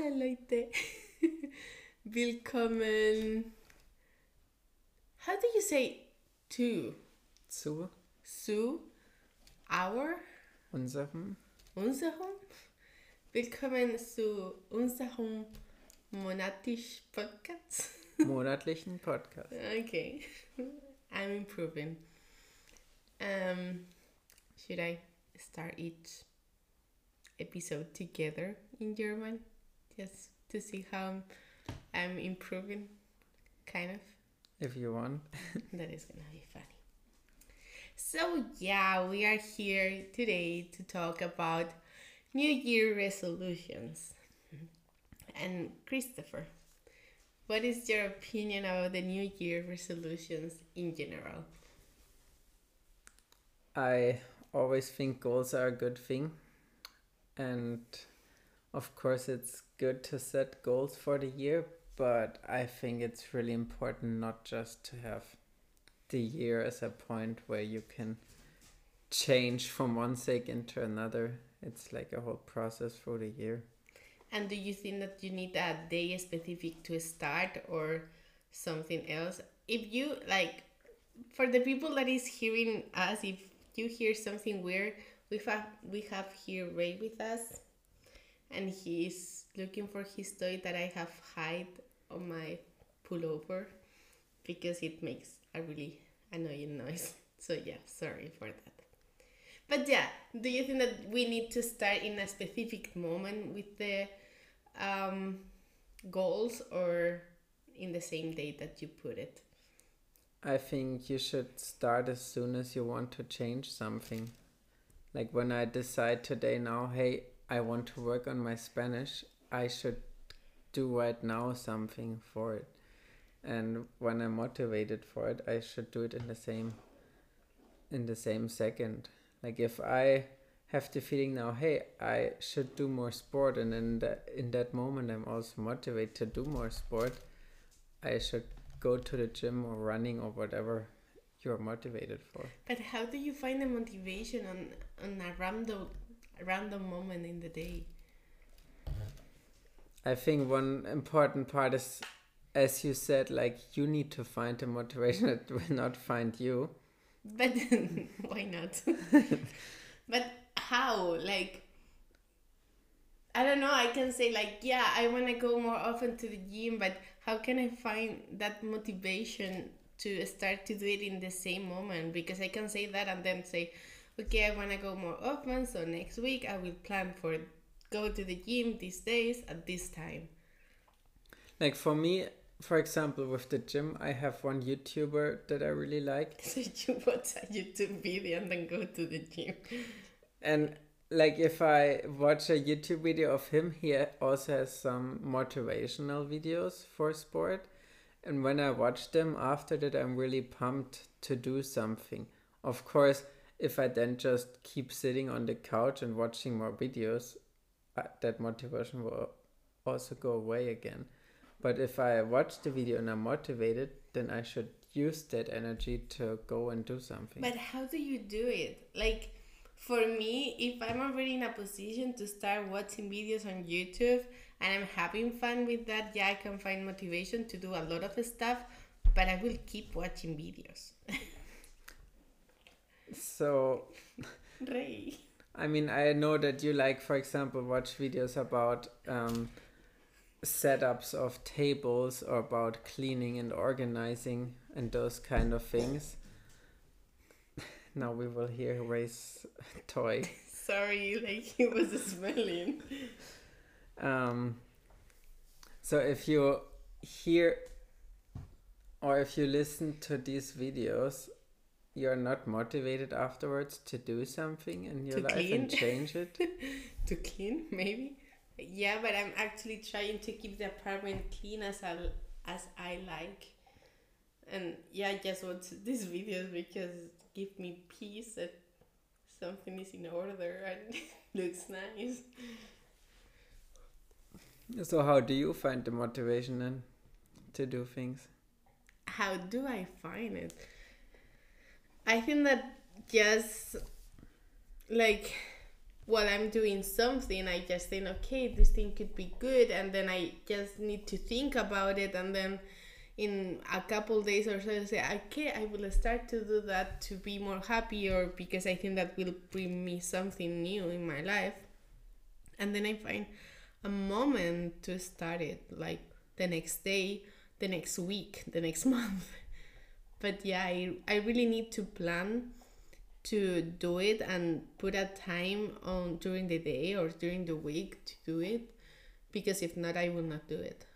Hallo Leute. Willkommen. How do you say to? zu Zu? Our? unserem Unserem? Willkommen zu unserem monatisch Podcast. monatlichen Podcast. Okay. I'm improving. Um, should I start each episode together in German? Just to see how I'm improving, kind of. If you want. That is gonna be funny. So, yeah, we are here today to talk about New Year resolutions. And Christopher, what is your opinion about the New Year resolutions in general? I always think goals are a good thing. And of course, it's good to set goals for the year, but I think it's really important not just to have the year as a point where you can change from one one second to another. It's like a whole process for the year. And do you think that you need a day specific to start or something else? If you like, for the people that is hearing us, if you hear something weird, we have we have here Ray with us, and he's looking for his toy that I have hide on my pullover because it makes a really annoying noise. So yeah, sorry for that. But yeah, do you think that we need to start in a specific moment with the um, goals or in the same day that you put it? I think you should start as soon as you want to change something. Like when I decide today now, hey, I want to work on my Spanish, I should do right now something for it. And when I'm motivated for it, I should do it in the same in the same second. Like if I have the feeling now, hey, I should do more sport and in that in that moment I'm also motivated to do more sport, I should go to the gym or running or whatever you're motivated for. But how do you find the motivation on on a random random moment in the day? I think one important part is, as you said, like you need to find the motivation. that will not find you. But why not? but how? Like I don't know. I can say like, yeah, I want to go more often to the gym, but how can I find that motivation to start to do it in the same moment? Because I can say that and then say, okay, I want to go more often, so next week I will plan for go to the gym these days at this time. Like for me, for example, with the gym, I have one YouTuber that I really like, So you watch a YouTube video and then go to the gym. and like if I watch a YouTube video of him, he also has some motivational videos for sport. And when I watch them after that, I'm really pumped to do something. Of course, if I then just keep sitting on the couch and watching more videos, that motivation will also go away again. But if I watch the video and I'm motivated, then I should use that energy to go and do something. But how do you do it? Like for me, if I'm already in a position to start watching videos on YouTube and I'm having fun with that, yeah, I can find motivation to do a lot of stuff, but I will keep watching videos. so Ray. I mean, I know that you like, for example, watch videos about um, setups of tables or about cleaning and organizing and those kind of things. now we will hear Ray's toy. Sorry, like he was smelling. Um, so if you hear or if you listen to these videos, you're not motivated afterwards to do something in your To life clean? and change it. to clean, maybe. Yeah, but I'm actually trying to keep the apartment clean as I as I like. And yeah, I just watch these videos because give me peace that something is in order and looks nice. So how do you find the motivation then to do things? How do I find it? I think that just like while I'm doing something, I just think, okay, this thing could be good, and then I just need to think about it, and then in a couple days or so, I say, okay, I will start to do that to be more happy, or because I think that will bring me something new in my life, and then I find a moment to start it, like the next day, the next week, the next month. But yeah, I, I really need to plan to do it and put a time on during the day or during the week to do it because if not i will not do it.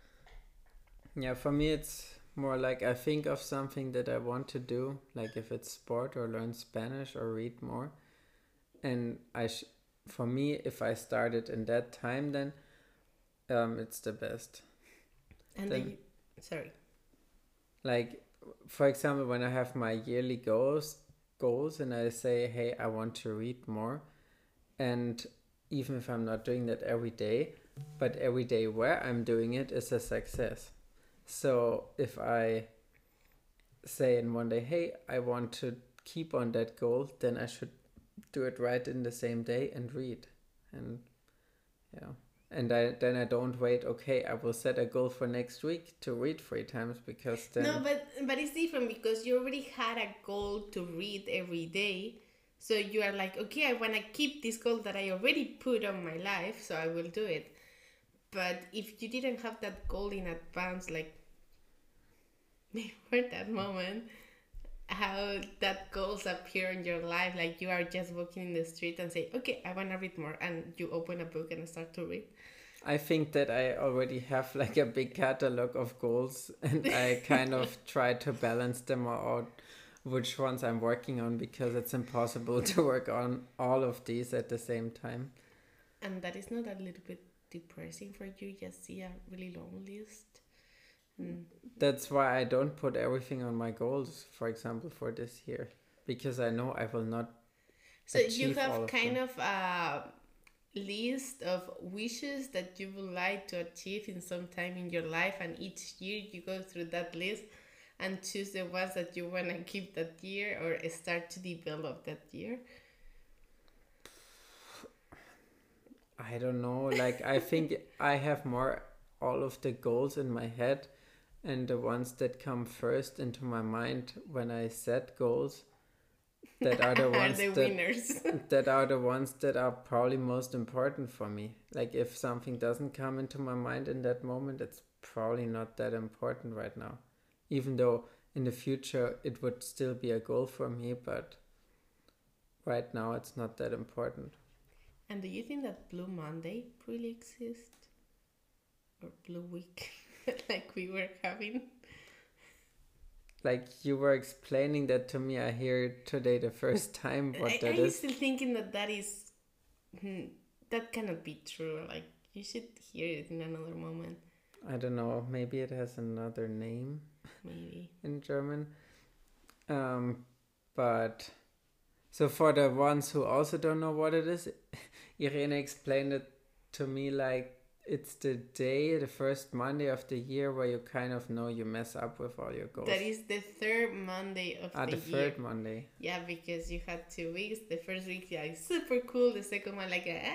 Yeah for me it's more like i think of something that i want to do like if it's sport or learn spanish or read more. And i sh- for me if i started in that time then um it's the best. And then, the, sorry. Like for example when i have my yearly goals goals and I say, hey, I want to read more. And even if I'm not doing that every day, but every day where I'm doing it is a success. So if I say in one day, hey, I want to keep on that goal, then I should do it right in the same day and read. And and I then I don't wait. Okay, I will set a goal for next week to read three times because then no, but but it's different because you already had a goal to read every day. So you are like, okay, I want to keep this goal that I already put on my life, so I will do it. But if you didn't have that goal in advance, like before that moment, how that goals appear in your life, like you are just walking in the street and say, okay, I want to read more, and you open a book and start to read. I think that I already have like a big catalog of goals and I kind of try to balance them out which ones I'm working on because it's impossible to work on all of these at the same time. And that is not a little bit depressing for you, just see a really long list. Mm. That's why I don't put everything on my goals, for example, for this year. Because I know I will not so you have kind them. of a list of wishes that you would like to achieve in some time in your life and each year you go through that list and choose the ones that you want to keep that year or start to develop that year i don't know like i think i have more all of the goals in my head and the ones that come first into my mind when i set goals that are the ones the that, that are the ones that are probably most important for me. Like if something doesn't come into my mind in that moment it's probably not that important right now. Even though in the future it would still be a goal for me but right now it's not that important. And do you think that blue monday really exists? Or blue week like we were having like you were explaining that to me. I hear today the first time what I, that I'm still thinking that that is hmm, that cannot be true. Like you should hear it in another moment. I don't know. Maybe it has another name. Maybe in German. Um, but so for the ones who also don't know what it is, Irene explained it to me like it's the day, the first Monday of the year where you kind of know you mess up with all your goals. That is the third Monday of ah, the, the year. third Monday. Yeah, because you had two weeks. The first week, yeah, it's super cool. The second one, like, eh.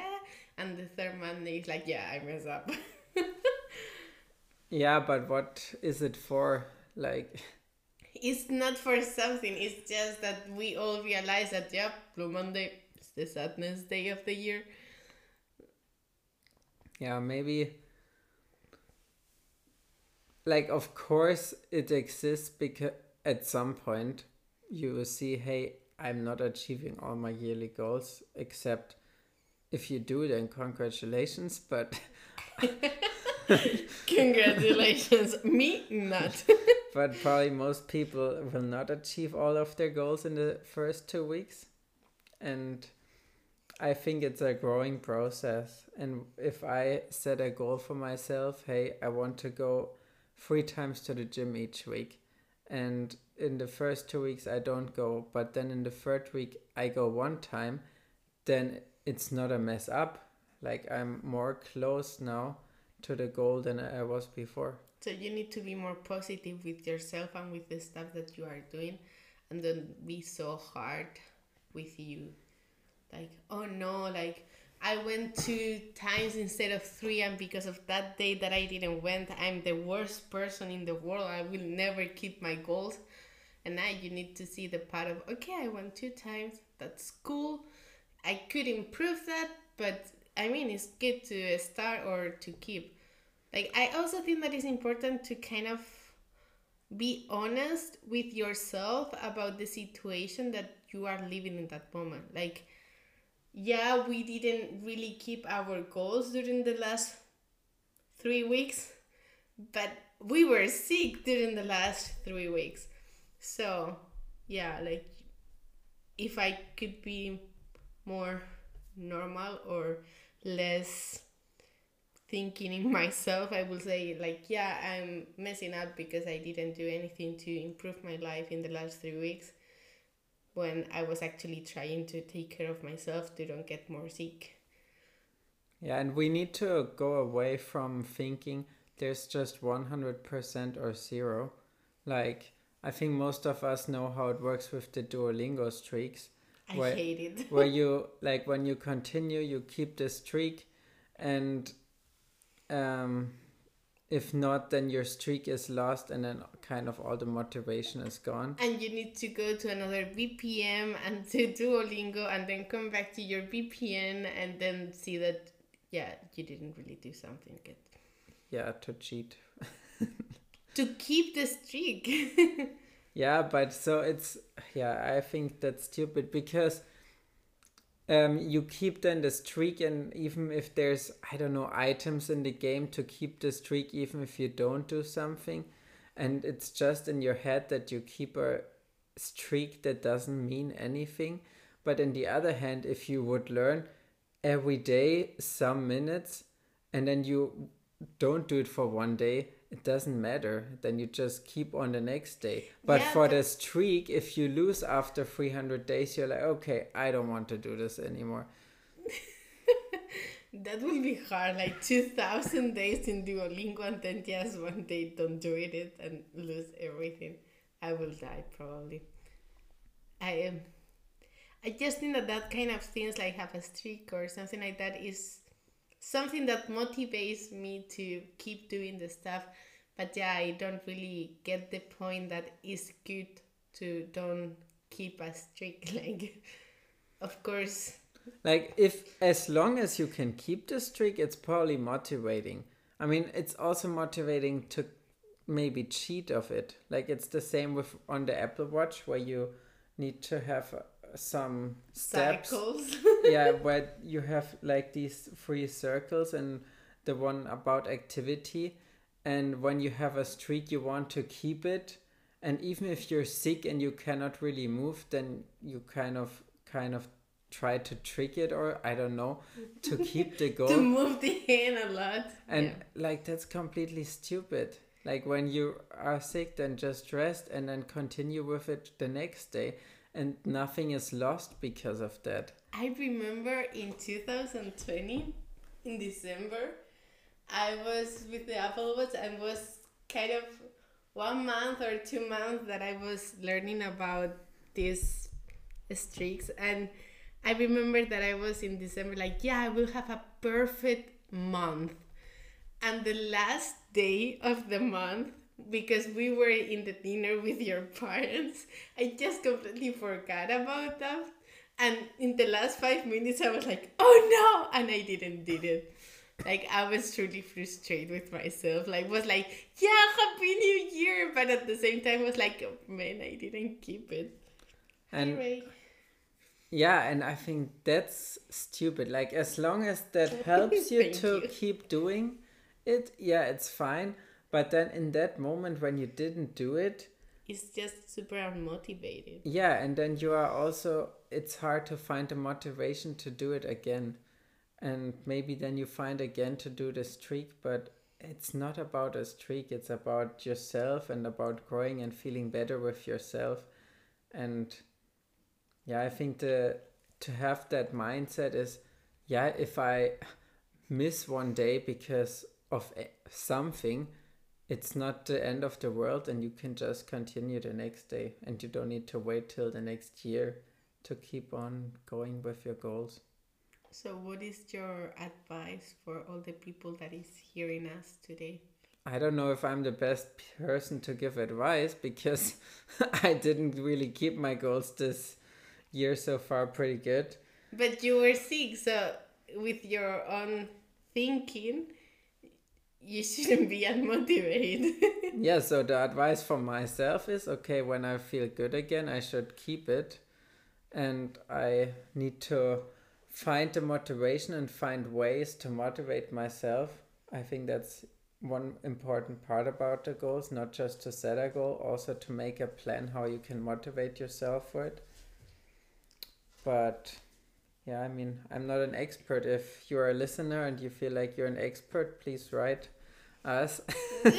And the third Monday is like, yeah, I mess up. yeah, but what is it for? Like, it's not for something. It's just that we all realize that, yeah, Blue Monday is the sadness day of the year yeah maybe like of course it exists because at some point you will see hey i'm not achieving all my yearly goals except if you do then congratulations but congratulations. Me not. But probably most people will not achieve all of their goals in the first two weeks. And I think it's a growing process. And if I set a goal for myself, hey, I want to go three times to the gym each week. And in the first two weeks, I don't go. But then in the third week, I go one time. Then it's not a mess up. Like I'm more close now to the goal than I was before. So you need to be more positive with yourself and with the stuff that you are doing and don't be so hard with you like oh no like i went two times instead of three and because of that day that i didn't went i'm the worst person in the world. I will never keep my goals. And now you need to see the part of okay i went two times that's cool. I could improve that but i mean it's good to start or to keep. Like i also think that it's important to kind of be honest with yourself about the situation that you are living in that moment. Like yeah we didn't really keep our goals during the last three weeks but we were sick during the last three weeks. So yeah like if i could be more normal or less thinking in myself i will say like yeah i'm messing up because i didn't do anything to improve my life in the last three weeks when i was actually trying to take care of myself to don't get more sick Yeah, and we need to go away from thinking there's just 100% or zero. Like, I think most of us know how it works with the Duolingo streaks. i Where- hate it where you like when you continue you keep the streak and um if not then your streak is lost and then kind of all the motivation is gone. And you need to go to another VPN and to Duolingo and then come back to your VPN and then see that yeah you didn't really do something good. Yeah to cheat. To keep the streak. Yeah but so it's yeah i think that's stupid because um you keep then the streak and even if there's i don't know items in the game to keep the streak even if you don't do something. And it's just in your head that you keep a streak that doesn't mean anything. But on the other hand if you would learn every day some minutes and then you don't do it for one day it doesn't matter then you just keep on the next day. But Yeah, for but- the streak if you lose after 300 days you're like okay i don't want to do this anymore. That will be hard like 2000 days in Duolingo and then just one day don't do it and lose everything. I will die probably. I am I just think that that kind of things like have a streak or something like that is something that motivates me to keep doing the stuff but yeah i don't really get the point that it's good to don't keep a streak like of course. Like if as long as you can keep the streak it's probably motivating. I mean it's also motivating to maybe cheat of it. Like it's the same with on the apple watch where you need to have some steps. Cycles. Yeah where you have like these three circles and the one about activity. And when you have a streak you want to keep it. And even if you're sick and you cannot really move then you kind of kind of try to trick it or i don't know to keep the goal. to move the hand a lot. And yeah. like that's completely stupid. Like when you are sick then just rest and then continue with it the next day and nothing is lost because of that I remember in 2020, in December, I was with the Apple Watch and was kind of one month or two months that I was learning about these streaks. And I remember that I was in December, like, yeah, I will have a perfect month. And the last day of the month, because we were in the dinner with your parents, I just completely forgot about that. And in the last five minutes, I was like, oh no! And I didn't did it. Like, I was truly frustrated with myself. Like, was like, yeah, Happy New Year! But at the same time, was like, oh, man, I didn't keep it. and Anyway, Yeah, and I think that's stupid. Like as long as that helps you to you. keep doing it, yeah, it's fine. But then in that moment when you didn't do it, it's just super unmotivated. yeah, and then you are also it's hard to find the motivation to do it again. And maybe then you find again to do the streak, but it's not about a streak, it's about yourself and about growing and feeling better with yourself. And yeah, I think the to have that mindset is yeah, if I miss one day because of something, it's not the end of the world and you can just continue the next day and you don't need to wait till the next year to keep on going with your goals. So, what is your advice for all the people that is hearing us today? I don't know if I'm the best person to give advice because I didn't really keep my goals this year so far pretty good. But you were sick, so with your own thinking, you shouldn't be unmotivated. yeah, so the advice for myself is okay, when I feel good again, I should keep it. And I need to find the motivation and find ways to motivate myself. I think that's one important part about the goals, not just to set a goal, also to make a plan how you can motivate yourself for it. But yeah, I mean, I'm not an expert. If you're a listener and you feel like you're an expert, please write us. and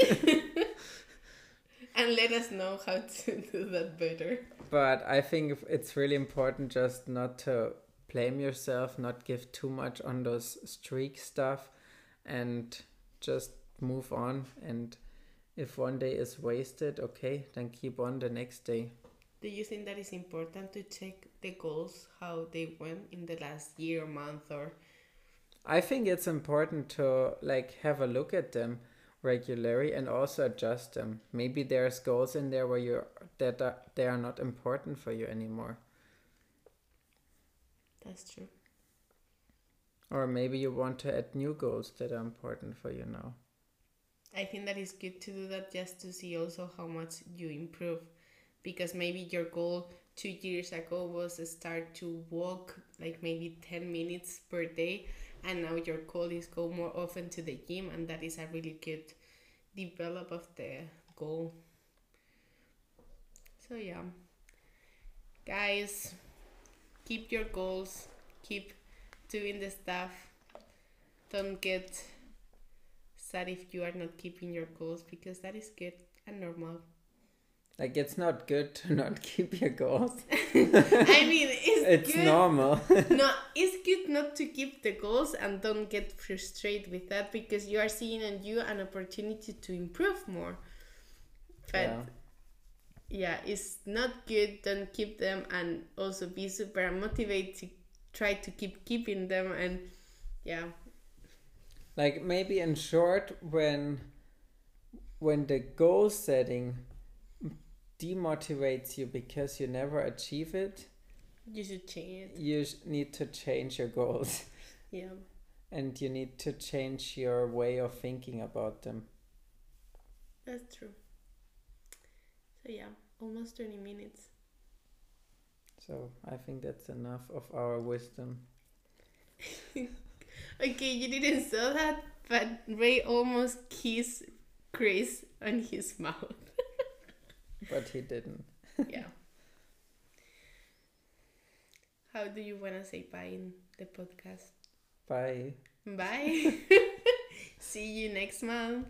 let us know how to do that better. But I think it's really important just not to blame yourself, not give too much on those streak stuff, and just move on. And if one day is wasted, okay, then keep on the next day. Do you think that it's important to check the goals, how they went in the last year, month, or? I think it's important to like have a look at them regularly and also adjust them. Maybe there's goals in there where you that are, they are not important for you anymore. That's true. Or maybe you want to add new goals that are important for you now. I think that is good to do that just to see also how much you improve. Because maybe your goal two years ago was to start to walk like maybe 10 minutes per day and now your goal is go more often to the gym and that is a really good develop of the goal. So yeah. Guys keep your goals keep doing the stuff. Don't get sad if you are not keeping your goals because that is good and normal like it's not good to not keep your goals. I mean, it's it's good. normal. no, it's good not to keep the goals and don't get frustrated with that because you are seeing in you an opportunity to improve more. But yeah. yeah, it's not good. Don't keep them and also be super motivated to try to keep keeping them and yeah. Like maybe in short, when when the goal setting demotivates you because you never achieve it, you should change it. You need to change your goals. Yeah. And you need to change your way of thinking about them. That's true. So, yeah, almost 20 minutes. So, I think that's enough of our wisdom. okay, you didn't say that, but Ray almost kissed Chris on his mouth but he didn't. yeah. How do you want to say bye in the podcast? Bye. Bye. See you next month.